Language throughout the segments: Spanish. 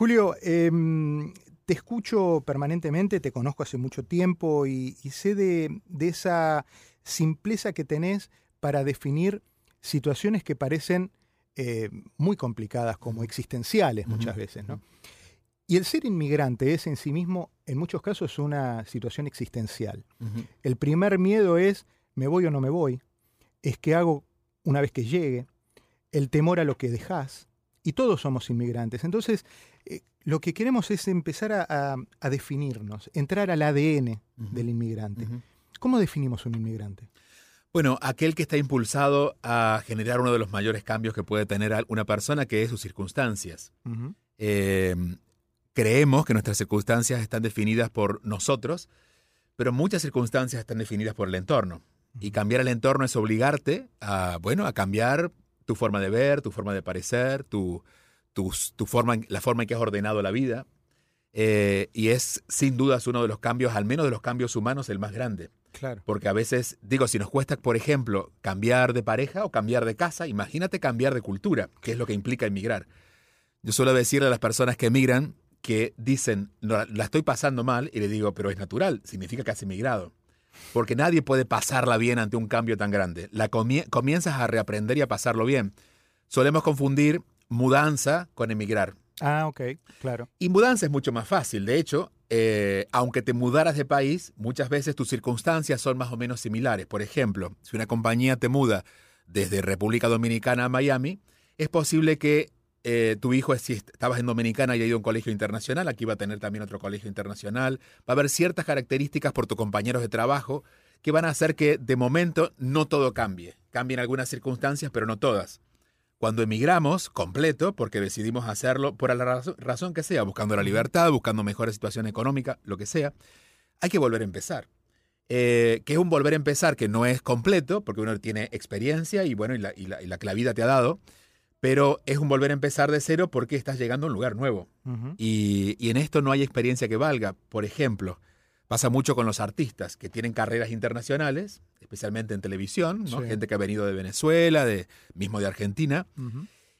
Julio, em, te escucho permanentemente, te conozco hace mucho tiempo y, sé de, esa simpleza que tenés para definir situaciones que parecen eh, muy complicadas, como existenciales muchas veces. ¿no? Y el ser inmigrante es en sí mismo, en muchos casos, una situación existencial. El primer miedo es, ¿me voy o no me voy? Es que hago una vez que llegue, el temor a lo que dejas, y todos somos inmigrantes. Entonces, eh, lo que queremos es empezar a, definirnos, entrar al ADN del inmigrante. ¿Cómo definimos un inmigrante? Bueno, aquel que está impulsado a generar uno de los mayores cambios que puede tener una persona, que es sus circunstancias. Eh, creemos que nuestras circunstancias están definidas por nosotros, pero muchas circunstancias están definidas por el entorno. Y cambiar el entorno es obligarte a, bueno, a cambiar tu forma de ver, tu forma de parecer, tu, tu, forma, la forma en que has ordenado la vida. Eh, y es sin dudas uno de los cambios, al menos de los cambios humanos, el más grande. Claro. Porque a veces, digo, si nos cuesta, por ejemplo, cambiar de pareja o cambiar de casa, imagínate cambiar de cultura, que es lo que implica emigrar. Yo suelo decirle a las personas que emigran que dicen, no, la estoy pasando mal, y le digo, pero es natural, significa que has emigrado porque nadie puede pasarla bien ante un cambio tan grande. La comienzas a reaprender y a pasarlo bien. Solemos confundir mudanza con emigrar. Ah, ok, claro. Y mudanza es mucho más fácil. De hecho, eh, aunque te mudaras de país, muchas veces tus circunstancias son más o menos similares. Por ejemplo, si una compañía te muda desde República Dominicana a Miami, es posible que eh, tu hijo, si estabas en Dominicana y ha ido a un colegio internacional, aquí va a tener también otro colegio internacional. Va a haber ciertas características por tus compañeros de trabajo que van a hacer que de momento no todo cambie. Cambien algunas circunstancias, pero no todas. Cuando emigramos completo, porque decidimos hacerlo por la razón que sea, buscando la libertad, buscando mejores situación económica, lo que sea, hay que volver a empezar. Eh, que es un volver a empezar que no es completo, porque uno tiene experiencia y bueno, y la, y la que la vida te ha dado, pero es un volver a empezar de cero porque estás llegando a un lugar nuevo. y, en esto no hay experiencia que valga. Por ejemplo, pasa mucho con los artistas que tienen carreras internacionales, especialmente en televisión, gente que ha venido de Venezuela, de, mismo de Argentina,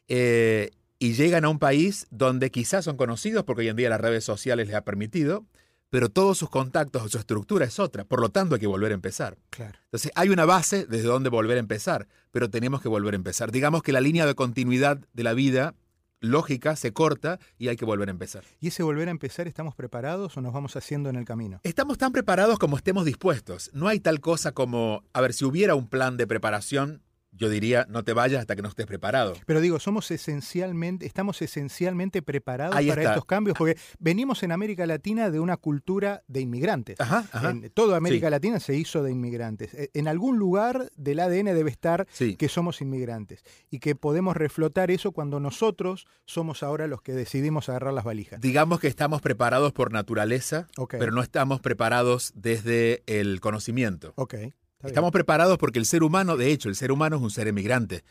eh, y llegan a un país donde quizás son conocidos porque hoy en día las redes sociales les ha permitido, pero todos sus contactos, su estructura es otra. Por lo tanto, hay que volver a empezar. Claro. Entonces, hay una base desde donde volver a empezar, pero tenemos que volver a empezar. Digamos que la línea de continuidad de la vida lógica se corta y hay que volver a empezar. ¿Y ese volver a empezar estamos preparados o nos vamos haciendo en el camino? Estamos tan preparados como estemos dispuestos. No hay tal cosa como, a ver, si hubiera un plan de preparación, yo diría, no te vayas hasta que no estés preparado. Pero digo, somos esencialmente, estamos esencialmente preparados para estos cambios, porque venimos en América Latina de una cultura de inmigrantes. Ajá, En toda América Latina se hizo de inmigrantes. E, en algún lugar del ADN debe estar que somos inmigrantes y que podemos reflotar eso cuando nosotros somos ahora los que decidimos agarrar las valijas. Digamos que estamos preparados por naturaleza, pero no estamos preparados desde el conocimiento. Okay. Estamos preparados porque el ser humano, de hecho, el ser humano es un ser emigrante.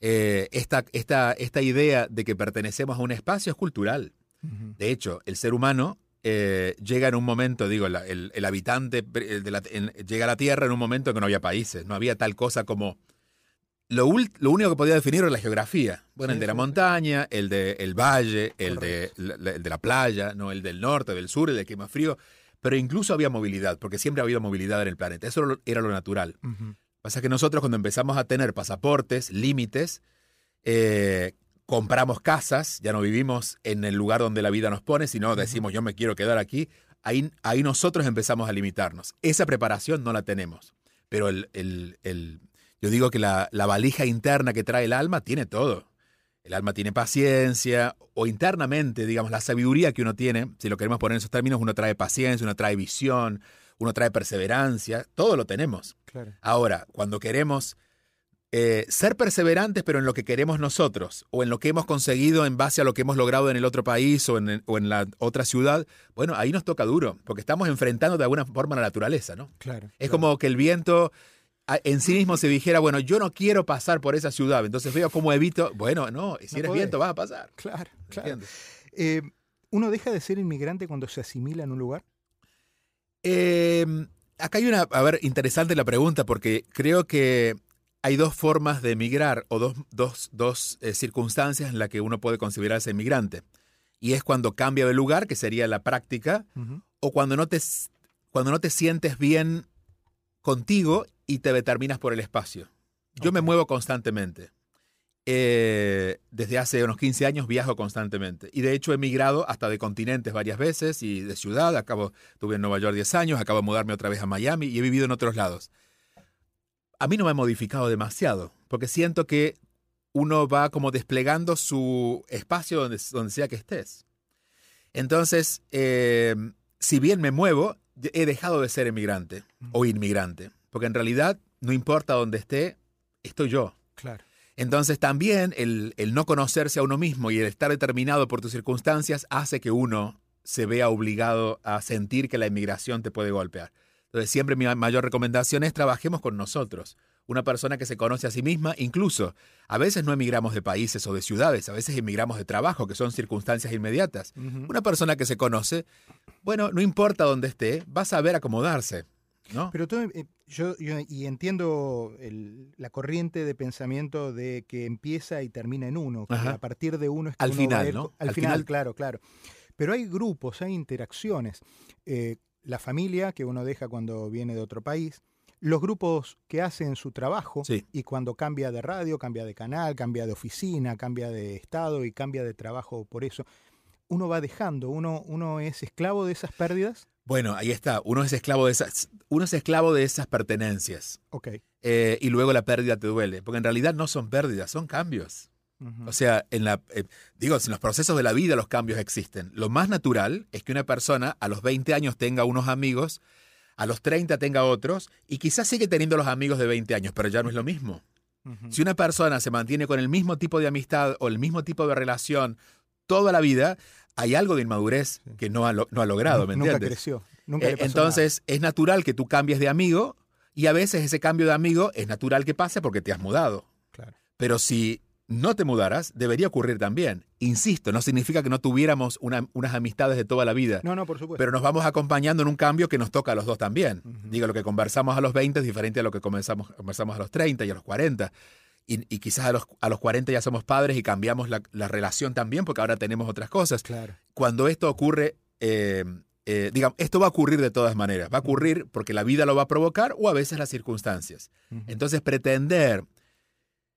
Eh, esta, esta, idea de que pertenecemos a un espacio es cultural. De hecho, el ser humano eh, llega en un momento, digo, el, habitante llega a la Tierra en un momento en que no había países, no había tal cosa como... Lo, lo único que podía definir era la geografía. Bueno, el de la montaña, el del el valle, el de, el de, la playa, no el del norte, del sur, el de clima frío pero incluso había movilidad, porque siempre ha habido movilidad en el planeta. Eso era lo natural. Pasa que nosotros cuando empezamos a tener pasaportes, límites, eh, compramos casas, ya no vivimos en el lugar donde la vida nos pone, sino decimos yo me quiero quedar aquí, ahí, ahí nosotros empezamos a limitarnos. Esa preparación no la tenemos, pero el, el, yo digo que la, la valija interna que trae el alma tiene todo. El alma tiene paciencia, o internamente, digamos, la sabiduría que uno tiene, si lo queremos poner en esos términos, uno trae paciencia, uno trae visión, uno trae perseverancia, todo lo tenemos. Ahora, cuando queremos eh, ser perseverantes, pero en lo que queremos nosotros, o en lo que hemos conseguido en base a lo que hemos logrado en el otro país o en, o en la otra ciudad, bueno, ahí nos toca duro, porque estamos enfrentando de alguna forma la naturaleza, ¿no? Claro. Es como que el viento en sí mismo se dijera, bueno, yo no quiero pasar por esa ciudad, entonces veo cómo evito, bueno, no, si eres viento vas a pasar. Claro, claro. Eh, ¿Uno deja de ser inmigrante cuando se asimila en un lugar? Em, acá hay una, a ver, interesante la pregunta porque creo que hay dos formas de emigrar o dos, dos, dos eh, circunstancias en las que uno puede considerarse inmigrante. Y es cuando cambia de lugar, que sería la práctica, o cuando no, te, cuando no te sientes bien contigo y te determinas por el espacio. Yo me muevo constantemente. Eh, desde hace unos 15 años viajo constantemente. Y de hecho he migrado hasta de continentes varias veces y de ciudad. Acabo, estuve en Nueva York 10 años, acabo de mudarme otra vez a Miami y he vivido en otros lados. A mí no me ha modificado demasiado, porque siento que uno va como desplegando su espacio donde, donde sea que estés. Entonces, eh, si bien me muevo, he dejado de ser emigrante o inmigrante, porque en realidad no importa dónde esté, estoy yo. Claro. Entonces también el, el, no conocerse a uno mismo y el estar determinado por tus circunstancias hace que uno se vea obligado a sentir que la inmigración te puede golpear. Entonces siempre mi mayor recomendación es trabajemos con nosotros una persona que se conoce a sí misma, incluso a veces no emigramos de países o de ciudades, a veces emigramos de trabajo, que son circunstancias inmediatas. Una persona que se conoce, bueno, no importa dónde esté, va a saber acomodarse. ¿no? Pero tú, eh, yo, y entiendo la corriente de pensamiento de que empieza y termina en uno, que a partir de uno es que al final, ¿no? Al, final, claro, claro. Pero hay grupos, hay interacciones. Eh, la familia que uno deja cuando viene de otro país, los grupos que hacen su trabajo y cuando cambia de radio, cambia de canal, cambia de oficina, cambia de estado y cambia de trabajo por eso, uno va dejando, uno, uno es esclavo de esas pérdidas. Bueno, ahí está, uno es esclavo de esas, uno es esclavo de esas pertenencias. Ok. Eh, y luego la pérdida te duele, porque en realidad no son pérdidas, son cambios. O sea, en la, eh, digo, en los procesos de la vida los cambios existen. Lo más natural es que una persona a los 20 años tenga unos amigos a los 30 tenga otros y quizás sigue teniendo los amigos de 20 años, pero ya no es lo mismo. Si una persona se mantiene con el mismo tipo de amistad o el mismo tipo de relación toda la vida, hay algo de inmadurez que no ha, no ha logrado, ¿me nunca entiendes? Creció, nunca eh, entonces, es natural que tú cambies de amigo y a veces ese cambio de amigo es natural que pase porque te has mudado. Claro. Pero si no te mudaras, debería ocurrir también. Insisto, no significa que no tuviéramos unas amistades de toda la vida. No, no, por supuesto. Pero nos vamos acompañando en un cambio que nos toca a los dos también. Digo, lo que conversamos a los 20 es diferente a lo que conversamos, conversamos a los 30 y a los 40. Y, quizás a los, a los 40 ya somos padres y cambiamos la, relación también porque ahora tenemos otras cosas. Claro. Cuando esto ocurre, eh, eh, digamos, esto va a ocurrir de todas maneras. Va a ocurrir porque la vida lo va a provocar o a veces las circunstancias. Entonces, pretender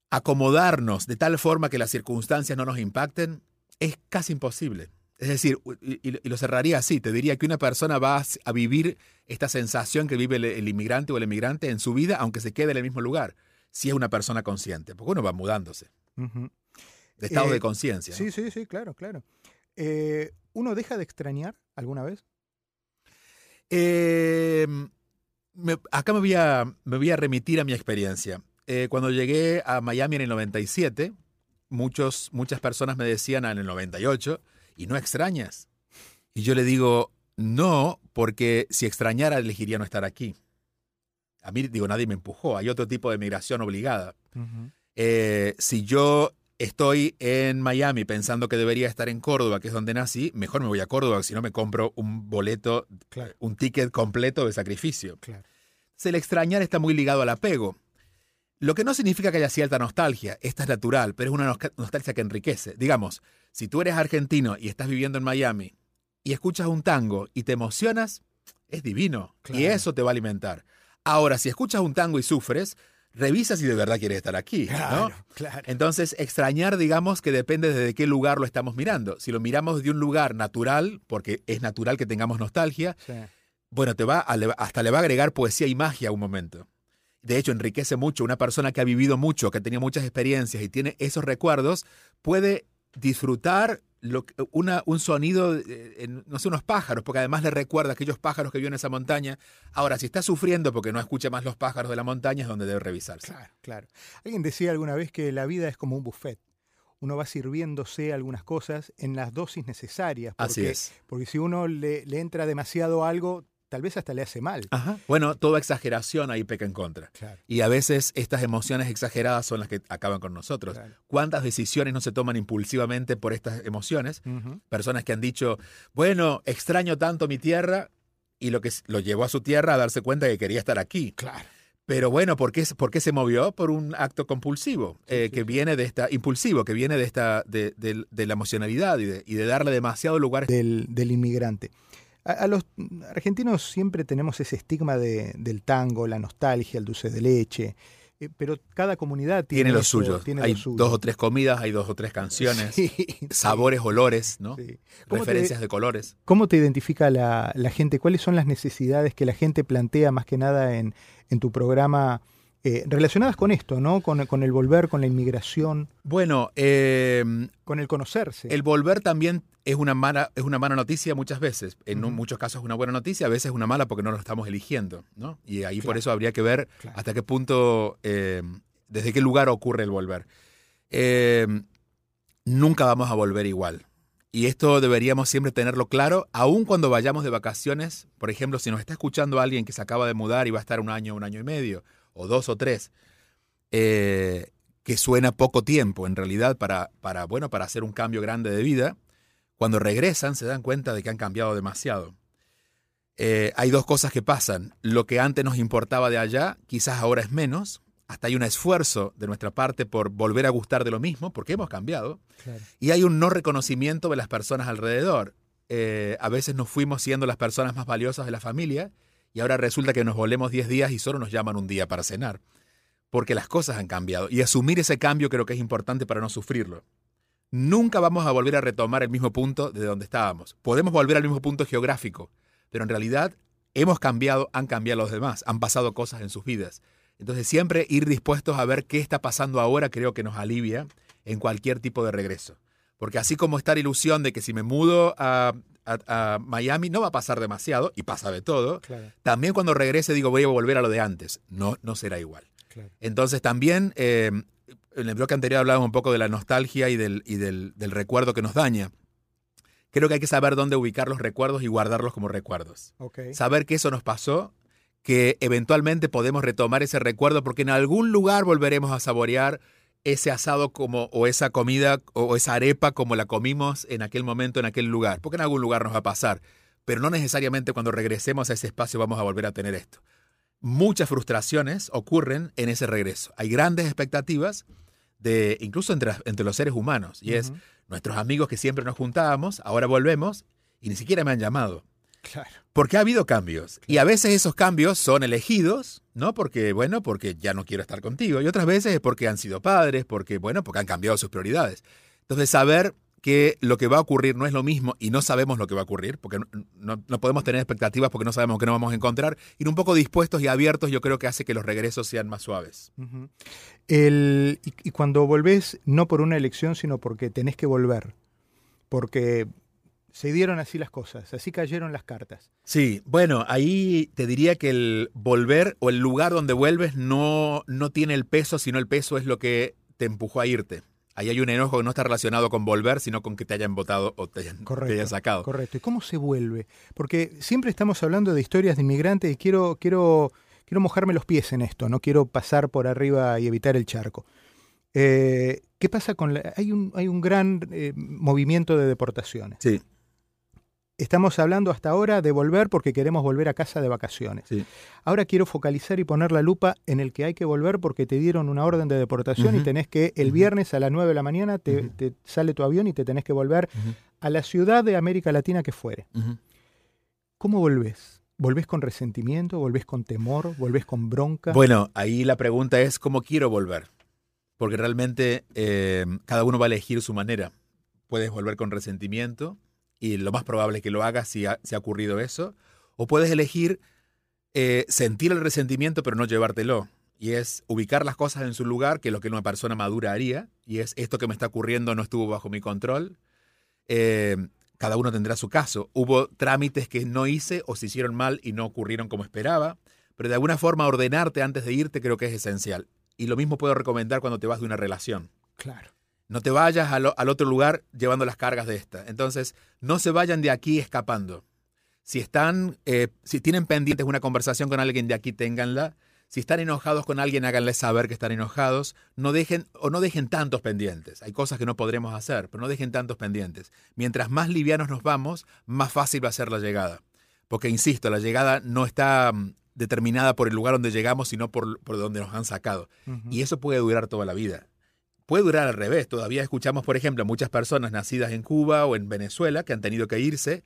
acomodarnos de tal forma que las circunstancias no nos impacten es casi imposible. Es decir, y, lo cerraría así, te diría que una persona va a vivir esta sensación que vive el, inmigrante o el emigrante en su vida, aunque se quede en el mismo lugar, si es una persona consciente, porque uno va mudándose. De estado de eh, conciencia. Sí, sí, sí, claro, claro. Eh, ¿Uno deja de extrañar alguna vez? Em, acá me voy, a, me voy a remitir a mi experiencia. Eh, cuando llegué a Miami en el 97, muchos, muchas personas me decían en el 98, ¿y no extrañas? Y yo le digo, no, porque si extrañara elegiría no estar aquí. A mí, digo, nadie me empujó, hay otro tipo de migración obligada. Eh, si yo estoy en Miami pensando que debería estar en Córdoba, que es donde nací, mejor me voy a Córdoba, si no me compro un boleto, un ticket completo de sacrificio. Claro. el extrañar está muy ligado al apego. Lo que no significa que haya cierta nostalgia, esta es natural, pero es una nostalgia que enriquece. Digamos, si tú eres argentino y estás viviendo en Miami y escuchas un tango y te emocionas, es divino y eso te va a alimentar. Ahora, si escuchas un tango y sufres, revisa si de verdad quieres estar aquí. Claro, Entonces, extrañar, digamos, que depende de qué lugar lo estamos mirando. Si lo miramos de un lugar natural, porque es natural que tengamos nostalgia, bueno, te va hasta le va a agregar poesía y magia a un momento de hecho enriquece mucho. Una persona que ha vivido mucho, que ha tenido muchas experiencias y tiene esos recuerdos, puede disfrutar lo, una, un sonido, en, no sé, unos pájaros, porque además le recuerda a aquellos pájaros que vio en esa montaña. Ahora, si está sufriendo porque no escucha más los pájaros de la montaña, es donde debe revisarse. Claro, claro. Alguien decía alguna vez que la vida es como un buffet. Uno va sirviéndose algunas cosas en las dosis necesarias. Porque, Así es. Porque si uno le, le entra demasiado algo, tal vez hasta le hace mal. Bueno, toda exageración ahí peca en contra. Y a veces estas emociones exageradas son las que acaban con nosotros. ¿Cuántas decisiones no se toman impulsivamente por estas emociones? Personas que han dicho, bueno, extraño tanto mi tierra y lo que lo llevó a su tierra a darse cuenta que quería estar aquí. Claro. Pero bueno, ¿por qué, por qué se movió? Por un acto compulsivo, Sí, eh, sí, que viene de esta, impulsivo, que viene de esta, de, de- de la emocionalidad y de, y de darle demasiado lugar. del, del inmigrante. A, a los argentinos siempre tenemos ese estigma de- del tango, la nostalgia, el dulce de leche, eh, pero cada comunidad tiene, Tiene lo eso, suyo. tiene hay lo suyo. dos o tres comidas, hay dos o tres canciones, Sí, sabores, olores, ¿no? sí. ¿Cómo te- Referencias de colores. ¿Cómo te identifica la, la gente? ¿Cuáles son las necesidades que la gente plantea más que nada en, en tu programa eh, relacionadas con esto, ¿no? Con, con el volver, con la inmigración, Bueno, eh, con el conocerse. el volver también es una mala, es una mala noticia muchas veces. En muchos casos es una buena noticia, a veces es una mala porque no lo estamos eligiendo, ¿no? Y ahí por eso habría que ver Claro. hasta qué punto, eh, desde qué lugar ocurre el volver. Eh, nunca vamos a volver igual. Y esto deberíamos siempre tenerlo claro, aun cuando vayamos de vacaciones. Por ejemplo, si nos está escuchando alguien que se acaba de mudar y va a estar un año, un año y medio, o dos o tres, eh, que suena poco tiempo en realidad para, para, bueno, para hacer un cambio grande de vida, cuando regresan se dan cuenta de que han cambiado demasiado. Eh, hay dos cosas que pasan. Lo que antes nos importaba de allá, quizás ahora es menos. Hasta hay un esfuerzo de nuestra parte por volver a gustar de lo mismo, porque hemos cambiado. Claro. Y hay un no reconocimiento de las personas alrededor. Eh, a veces nos fuimos siendo las personas más valiosas de la familia y ahora resulta que nos volvemos 10 días y solo nos llaman un día para cenar. Porque las cosas han cambiado. Y asumir ese cambio creo que es importante para no sufrirlo. Nunca vamos a volver a retomar el mismo punto de donde estábamos. Podemos volver al mismo punto geográfico, pero en realidad hemos cambiado, han cambiado los demás, han pasado cosas en sus vidas. Entonces siempre ir dispuestos a ver qué está pasando ahora creo que nos alivia en cualquier tipo de regreso. Porque así como está la ilusión de que si me mudo a, a- a Miami no va a pasar demasiado, y pasa de todo, Claro, también cuando regrese digo voy a volver a lo de antes. No, no será igual. claro. Entonces también, eh, en el bloque anterior hablábamos un poco de la nostalgia y, del, y del, del recuerdo que nos daña. Creo que hay que saber dónde ubicar los recuerdos y guardarlos como recuerdos. Saber que eso nos pasó, que eventualmente podemos retomar ese recuerdo porque en algún lugar volveremos a saborear ese asado como o esa comida o esa arepa como la comimos en aquel momento en aquel lugar, porque en algún lugar nos va a pasar, pero no necesariamente cuando regresemos a ese espacio vamos a volver a tener esto. Muchas frustraciones ocurren en ese regreso. Hay grandes expectativas de incluso entre, entre los seres humanos y es nuestros amigos que siempre nos juntábamos, ahora volvemos y ni siquiera me han llamado. Claro. Porque ha habido cambios. Y a veces esos cambios son elegidos, ¿no? Porque, bueno, porque ya no quiero estar contigo. Y otras veces es porque han sido padres, porque, bueno, porque han cambiado sus prioridades. Entonces, saber que lo que va a ocurrir no es lo mismo y no sabemos lo que va a ocurrir, porque no, podemos tener expectativas porque no sabemos qué nos vamos a encontrar, ir un poco dispuestos y abiertos yo creo que hace que los regresos sean más suaves. El- y, y cuando volvés, no por una elección, sino porque tenés que volver. Porque se dieron así las cosas, así cayeron las cartas. Sí, bueno, ahí te diría que el volver o el lugar donde vuelves no, no tiene el peso, sino el peso es lo que te empujó a irte. Ahí hay un enojo que no está relacionado con volver, sino con que te hayan votado o te hayan, te Correcto, hayan sacado. Correcto. ¿Y cómo se vuelve? Porque siempre estamos hablando de historias de inmigrantes y quiero, quiero, quiero mojarme los pies en esto, no quiero pasar por arriba y evitar el charco. Eh, ¿Qué pasa con la, hay un hay un gran eh, movimiento de deportaciones. Sí, Estamos hablando hasta ahora de volver porque queremos volver a casa de vacaciones. sí. Ahora quiero focalizar y poner la lupa en el que hay que volver porque te dieron una orden de deportación y tenés que el viernes a las 9 de la mañana te, sale tu avión y te tenés que volver a la ciudad de América Latina que fuere. ¿Cómo volvés? ¿Volvés con resentimiento? ¿Volvés con temor? ¿Volvés con bronca? Bueno, ahí la pregunta es cómo quiero volver. Porque realmente eh, cada uno va a elegir su manera. Puedes volver con resentimiento y lo más probable es que lo hagas si ha, ha ocurrido eso. O puedes elegir eh, sentir el resentimiento pero no llevártelo. Y es ubicar las cosas en su lugar, que es lo que una persona madura haría. Y es esto que me está ocurriendo no estuvo bajo mi control. Eh, cada uno tendrá su caso. Hubo trámites que no hice o se hicieron mal y no ocurrieron como esperaba. Pero de alguna forma ordenarte antes de irte creo que es esencial. Y lo mismo puedo recomendar cuando te vas de una relación. Claro. No te vayas al, al otro lugar llevando las cargas de esta. Entonces, no se vayan de aquí escapando. Si están, eh, si tienen pendientes una conversación con alguien de aquí, ténganla. Si están enojados con alguien, háganles saber que están enojados. No dejen, o no dejen tantos pendientes. Hay cosas que no podremos hacer, pero no dejen tantos pendientes. Mientras más livianos nos vamos, más fácil va a ser la llegada. Porque, insisto, la llegada no está, determinada por el lugar donde llegamos, sino por, por donde nos han sacado. Y eso puede durar toda la vida. Puede durar al revés. Todavía escuchamos, por ejemplo, a muchas personas nacidas en Cuba o en Venezuela que han tenido que irse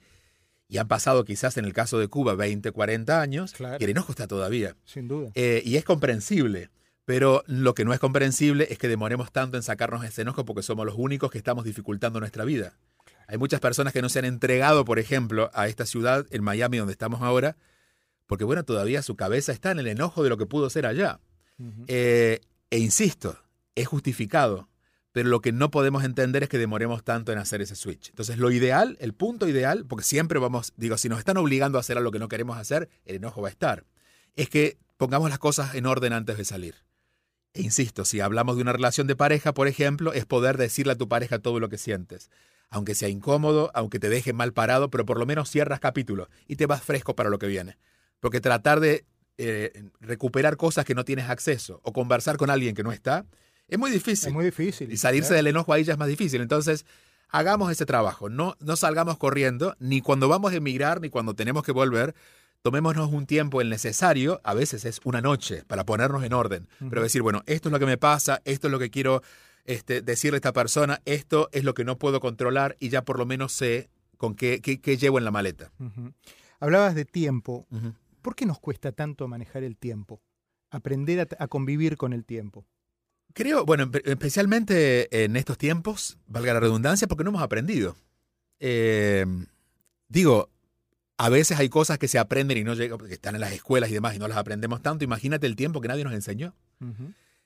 y han pasado quizás en el caso de Cuba 20, 40 años y el enojo está todavía. Sin duda. Eh, y es comprensible. Pero lo que no es comprensible es que demoremos tanto en sacarnos ese enojo porque somos los únicos que estamos dificultando nuestra vida. Hay muchas personas que no se han entregado, por ejemplo, a esta ciudad, en Miami, donde estamos ahora, porque bueno, todavía su cabeza está en el enojo de lo que pudo ser allá. Eh, e insisto, es justificado, pero lo que no podemos entender es que demoremos tanto en hacer ese switch. Entonces, lo ideal, el punto ideal, porque siempre vamos, digo, si nos están obligando a hacer algo que no queremos hacer, el enojo va a estar, es que pongamos las cosas en orden antes de salir. E insisto, si hablamos de una relación de pareja, por ejemplo, es poder decirle a tu pareja todo lo que sientes. Aunque sea incómodo, aunque te deje mal parado, pero por lo menos cierras capítulo y te vas fresco para lo que viene. Porque tratar de eh, recuperar cosas que no tienes acceso o conversar con alguien que no está, es muy difícil. Es muy difícil. Y salirse del enojo ahí ya es más difícil. Entonces, hagamos ese trabajo. No, no salgamos corriendo, ni cuando vamos a emigrar, ni cuando tenemos que volver, tomémonos un tiempo el necesario, a veces es una noche, para ponernos en orden, pero decir, bueno, esto es lo que me pasa, esto es lo que quiero este, decirle a esta persona, esto es lo que no puedo controlar y ya por lo menos sé con qué, qué, llevo en la maleta. Hablabas de tiempo. ¿Por qué nos cuesta tanto manejar el tiempo? Aprender a, convivir con el tiempo. Creo, bueno, especialmente en estos tiempos, valga la redundancia, porque no hemos aprendido. Eh, digo, a veces hay cosas que se aprenden y no llegan, porque están en las escuelas y demás y no las aprendemos tanto. Imagínate el tiempo que nadie nos enseñó.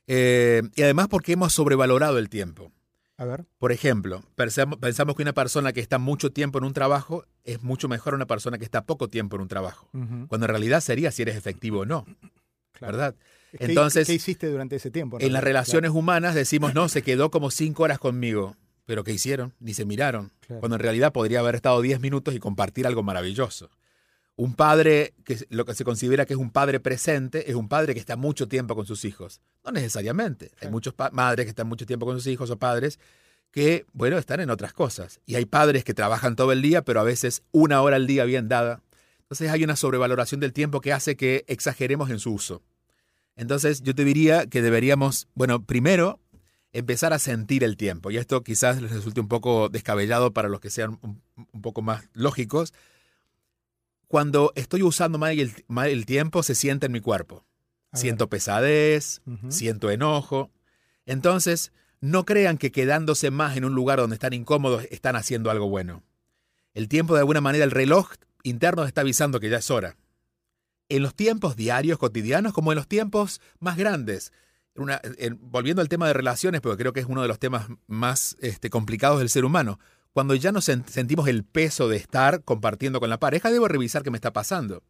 Eh, y además porque hemos sobrevalorado el tiempo. A ver. Por ejemplo, pensamos, que una persona que está mucho tiempo en un trabajo es mucho mejor una persona que está poco tiempo en un trabajo. Cuando en realidad sería si eres efectivo o no. ¿Verdad? Entonces, ¿qué, hiciste durante ese tiempo? En las relaciones humanas decimos, no, se quedó como cinco horas conmigo. Pero ¿qué hicieron? Ni se miraron. Cuando en realidad podría haber estado 10 minutos y compartir algo maravilloso. Un padre, que lo que se considera que es un padre presente, es un padre que está mucho tiempo con sus hijos. No necesariamente. Hay muchos madres que están mucho tiempo con sus hijos o padres que, bueno, están en otras cosas. Y hay padres que trabajan todo el día, pero a veces una hora al día bien dada. Entonces hay una sobrevaloración del tiempo que hace que exageremos en su uso. Entonces yo te diría que deberíamos, bueno, primero empezar a sentir el tiempo. Y esto quizás les resulte un poco descabellado para los que sean un, poco más lógicos. Cuando estoy usando mal el, tiempo, se siente en mi cuerpo. Siento pesadez, siento enojo. Entonces, no crean que quedándose más en un lugar donde están incómodos están haciendo algo bueno. El tiempo, de alguna manera, el reloj interno está avisando que ya es hora. En los tiempos diarios, cotidianos, como en los tiempos más grandes, volviendo al tema de relaciones, porque creo que es uno de los temas más este, complicados del ser humano, cuando ya nos sentimos el peso de estar compartiendo con la pareja, debo revisar qué me está pasando.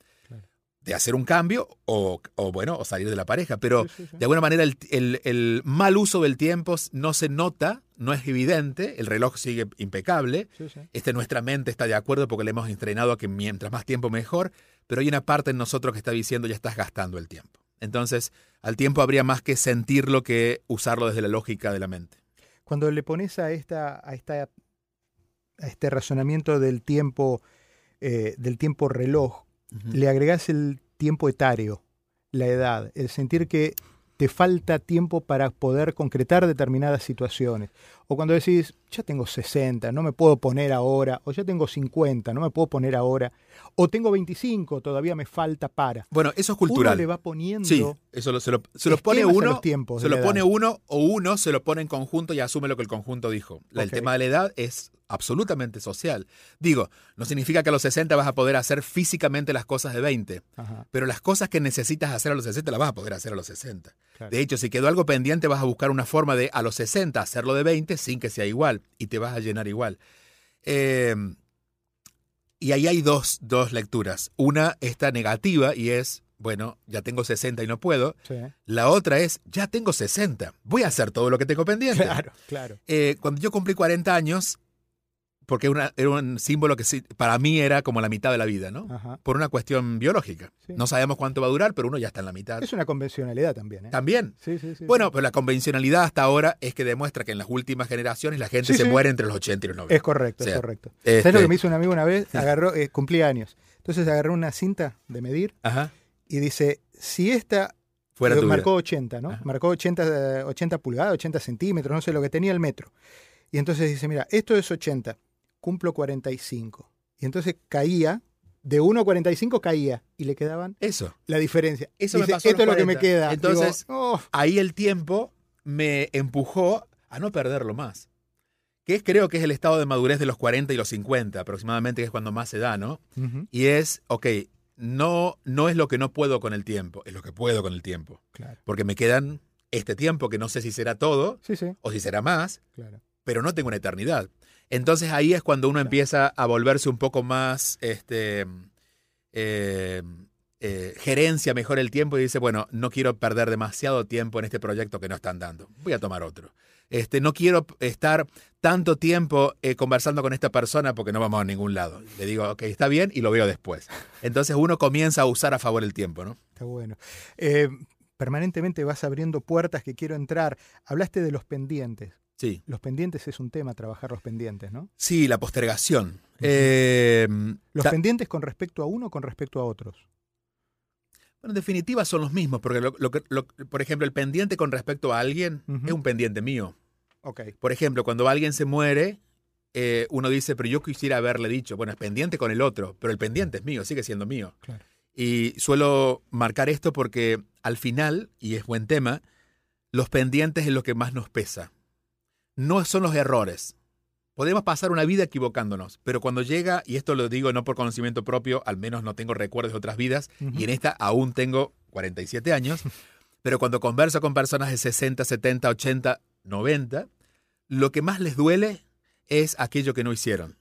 De hacer un cambio o, bueno, o salir de la pareja. Pero de alguna manera el, mal uso del tiempo no se nota, no es evidente, el reloj sigue impecable, este, nuestra mente está de acuerdo porque le hemos entrenado a que mientras más tiempo mejor, pero hay una parte en nosotros que está diciendo ya estás gastando el tiempo. Entonces, al tiempo habría más que sentirlo que usarlo desde la lógica de la mente. Cuando le pones a, esta, a, esta, a este razonamiento del tiempo, eh, del tiempo reloj, le agregas el tiempo etario, la edad, el sentir que te falta tiempo para poder concretar determinadas situaciones. O cuando decís, ya tengo 60, no me puedo poner ahora, o ya tengo 50, no me puedo poner ahora, o tengo 25, todavía me falta para. Bueno, eso es cultural. Uno le va poniendo. Sí, eso se lo, pone uno. se lo pone uno o uno se lo pone en conjunto y asume lo que el conjunto dijo. El tema de la edad es absolutamente social. Digo, no significa que a los 60 vas a poder hacer físicamente las cosas de 20, pero las cosas que necesitas hacer a los 60 las vas a poder hacer a los 60. De hecho, si quedó algo pendiente, vas a buscar una forma de a los 60 hacerlo de 20 sin que sea igual y te vas a llenar igual. Em, y ahí hay dos, dos lecturas. Una, esta negativa, y es, bueno, ya tengo 60 y no puedo. La otra es, ya tengo 60, voy a hacer todo lo que tengo pendiente. Claro, claro. Eh, cuando yo cumplí 40 años, porque era un símbolo que para mí era como la mitad de la vida, ¿no? Por una cuestión biológica. No sabemos cuánto va a durar, pero uno ya está en la mitad. Es una convencionalidad también. ¿eh? También. Sí, sí, sí. Bueno, pero la convencionalidad hasta ahora es que demuestra que en las últimas generaciones la gente se muere entre los 80 y los 90. Es correcto, es correcto. ¿Sabes lo que me hizo un amigo una vez? Agarró, eh, cumplía años. Entonces agarró una cinta de medir y dice, si esta Fuera eh, tu vida. marcó 80, ¿no? Ajá. Marcó 80, eh, 80 pulgadas, 80 centímetros, no sé lo que tenía el metro. Y entonces dice, mira, esto es 80, cumplo 45. Y entonces caía, de 1 a 45 caía, y le quedaban Eso. la diferencia. Eso me Dice, pasó esto es lo que me 40. queda. Entonces, Digo, "Oh, Ahí el tiempo me empujó a no perderlo más. Que es, creo que es el estado de madurez de los 40 y los 50 aproximadamente, que es cuando más se da, ¿no? Y es, ok, no, no es lo que no puedo con el tiempo, es lo que puedo con el tiempo. claro. Porque me quedan este tiempo que no sé si será todo Sí, sí, o si será más, claro. pero no tengo una eternidad. Entonces ahí es cuando uno empieza a volverse un poco más, este, eh, eh, gerencia mejor el tiempo y dice, bueno, no quiero perder demasiado tiempo en este proyecto que no están dando, voy a tomar otro. Este, no quiero estar tanto tiempo eh, conversando con esta persona porque no vamos a ningún lado. Le digo, ok, está bien y lo veo después. Entonces uno comienza a usar a favor el tiempo, ¿no? Está bueno. Eh, permanentemente vas abriendo puertas que quiero entrar. Hablaste de los pendientes. Sí. Los pendientes es un tema, trabajar los pendientes, ¿no? Sí, la postergación. Eh, Los ta- pendientes con respecto a uno o con respecto a otros. Bueno, en definitiva son los mismos, porque lo- lo lo- por ejemplo, el pendiente con respecto a alguien es un pendiente mío. Ok. Por ejemplo, cuando alguien se muere, eh, uno dice, pero yo quisiera haberle dicho, bueno, es pendiente con el otro, pero el pendiente es mío, sigue siendo mío. Claro. Y suelo marcar esto porque al final, y es buen tema, los pendientes es lo que más nos pesa. No son los errores. Podemos pasar una vida equivocándonos, pero cuando llega, y esto lo digo no por conocimiento propio, al menos no tengo recuerdos de otras vidas, y en esta aún tengo 47 años, pero cuando converso con personas de 60, 70, 80, 90, lo que más les duele es aquello que no hicieron.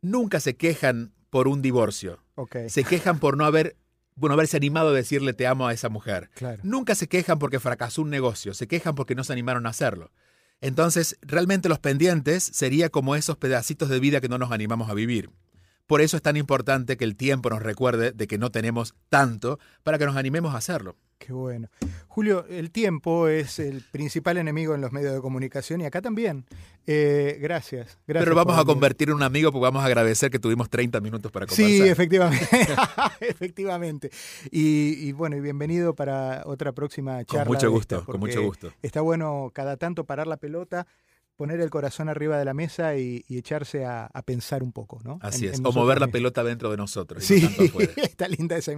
Nunca se quejan por un divorcio, Ok. se quejan por no haber, bueno, haberse animado a decirle te amo a esa mujer. Claro. Nunca se quejan porque fracasó un negocio, se quejan porque no se animaron a hacerlo. Entonces, realmente los pendientes sería como esos pedacitos de vida que no nos animamos a vivir. Por eso es tan importante que el tiempo nos recuerde de que no tenemos tanto para que nos animemos a hacerlo. Qué bueno. Julio, el tiempo es el principal enemigo en los medios de comunicación y acá también. Eh, gracias. gracias Pero vamos a convertir en un amigo porque vamos a agradecer que tuvimos 30 minutos para conversar. Sí, efectivamente. efectivamente. Y, y bueno, y bienvenido para otra próxima charla. con mucho gusto, con mucho gusto. Está bueno cada tanto parar la pelota, poner el corazón arriba de la mesa y, y echarse a, a pensar un poco, ¿no? Así En- es. en O mover la pelota dentro de nosotros. Sí, no está linda esa